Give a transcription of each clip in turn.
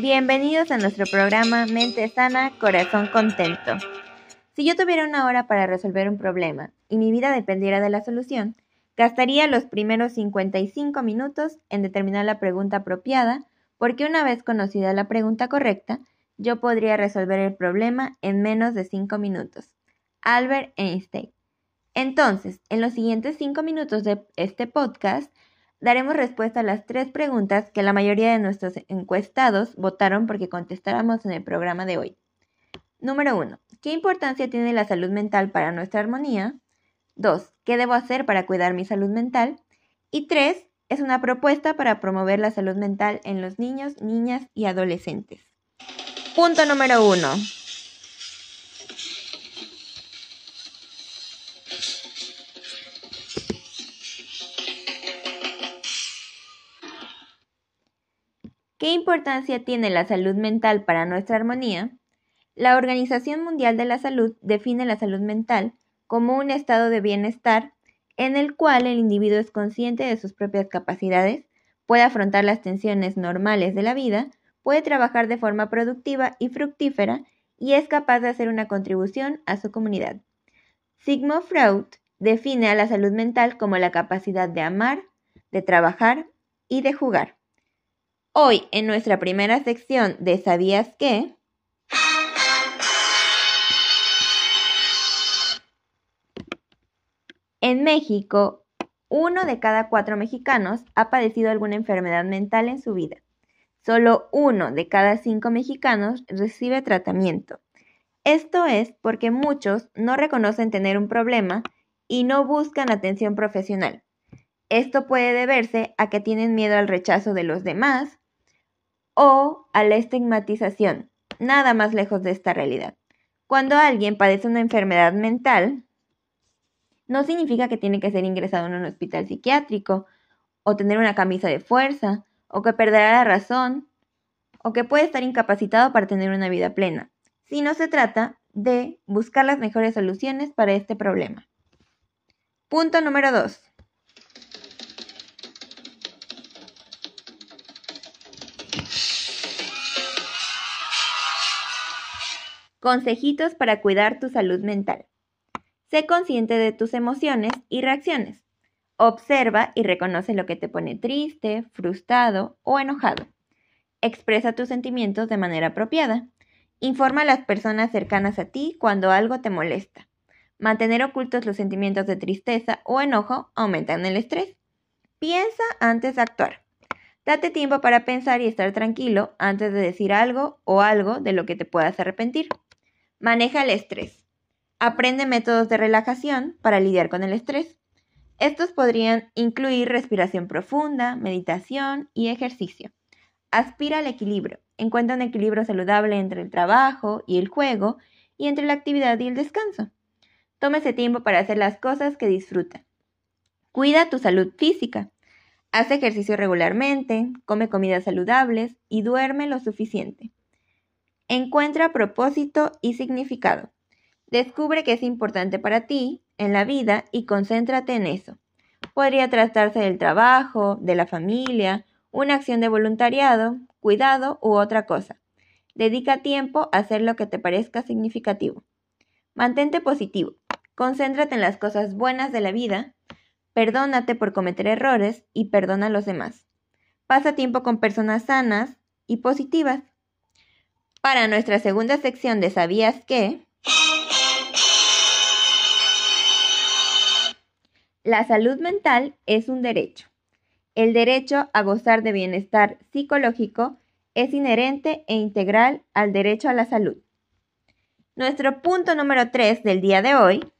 Bienvenidos a nuestro programa Mente Sana, Corazón Contento. Si yo tuviera una hora para resolver un problema y mi vida dependiera de la solución, gastaría los primeros 55 minutos en determinar la pregunta apropiada, porque una vez conocida la pregunta correcta, yo podría resolver el problema en menos de 5 minutos. Albert Einstein. Entonces, en los siguientes 5 minutos de este podcast, daremos respuesta a las tres preguntas que la mayoría de nuestros encuestados votaron porque contestáramos en el programa de hoy. Número 1. ¿Qué importancia tiene la salud mental para nuestra armonía? 2. ¿Qué debo hacer para cuidar mi salud mental? Y 3. Es una propuesta para promover la salud mental en los niños, niñas y adolescentes. Punto número 1. ¿Qué importancia tiene la salud mental para nuestra armonía? La Organización Mundial de la Salud define la salud mental como un estado de bienestar en el cual el individuo es consciente de sus propias capacidades, puede afrontar las tensiones normales de la vida, puede trabajar de forma productiva y fructífera y es capaz de hacer una contribución a su comunidad. Sigmund Freud define a la salud mental como la capacidad de amar, de trabajar y de jugar. Hoy, en nuestra primera sección de ¿Sabías qué? En México, uno de cada cuatro mexicanos ha padecido alguna enfermedad mental en su vida. Solo uno de cada cinco mexicanos recibe tratamiento. Esto es porque muchos no reconocen tener un problema y no buscan atención profesional. Esto puede deberse a que tienen miedo al rechazo de los demás, o a la estigmatización, nada más lejos de esta realidad. Cuando alguien padece una enfermedad mental, no significa que tiene que ser ingresado en un hospital psiquiátrico, o tener una camisa de fuerza, o que perderá la razón, o que puede estar incapacitado para tener una vida plena, sino se trata de buscar las mejores soluciones para este problema. Punto número 2. Consejitos para cuidar tu salud mental. Sé consciente de tus emociones y reacciones. Observa y reconoce lo que te pone triste, frustrado o enojado. Expresa tus sentimientos de manera apropiada. Informa a las personas cercanas a ti cuando algo te molesta. Mantener ocultos los sentimientos de tristeza o enojo aumentan el estrés. Piensa antes de actuar. Date tiempo para pensar y estar tranquilo antes de decir algo o algo de lo que te puedas arrepentir. Maneja el estrés. Aprende métodos de relajación para lidiar con el estrés. Estos podrían incluir respiración profunda, meditación y ejercicio. Aspira al equilibrio. Encuentra un equilibrio saludable entre el trabajo y el juego y entre la actividad y el descanso. Tómese tiempo para hacer las cosas que disfruta. Cuida tu salud física. Haz ejercicio regularmente, come comidas saludables y duerme lo suficiente. Encuentra propósito y significado. Descubre qué es importante para ti en la vida y concéntrate en eso. Podría tratarse del trabajo, de la familia, una acción de voluntariado, cuidado u otra cosa. Dedica tiempo a hacer lo que te parezca significativo. Mantente positivo. Concéntrate en las cosas buenas de la vida. Perdónate por cometer errores y perdona a los demás. Pasa tiempo con personas sanas y positivas. Para nuestra segunda sección de ¿Sabías qué? La salud mental es un derecho. El derecho a gozar de bienestar psicológico es inherente e integral al derecho a la salud. Nuestro punto número 3 del día de hoy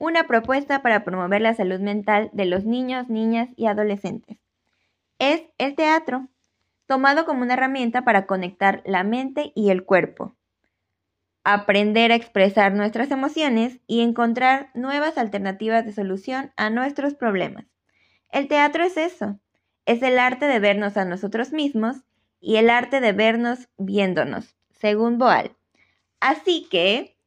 una propuesta para promover la salud mental de los niños, niñas y adolescentes. Es el teatro, tomado como una herramienta para conectar la mente y el cuerpo, aprender a expresar nuestras emociones y encontrar nuevas alternativas de solución a nuestros problemas. El teatro es eso, es el arte de vernos a nosotros mismos y el arte de vernos viéndonos, según Boal. Así que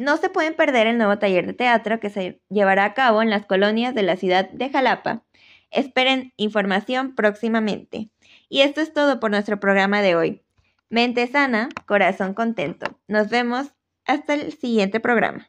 No se pueden perder el nuevo taller de teatro que se llevará a cabo en las colonias de la ciudad de Jalapa. Esperen información próximamente. Y esto es todo por nuestro programa de hoy. Mente sana, corazón contento. Nos vemos hasta el siguiente programa.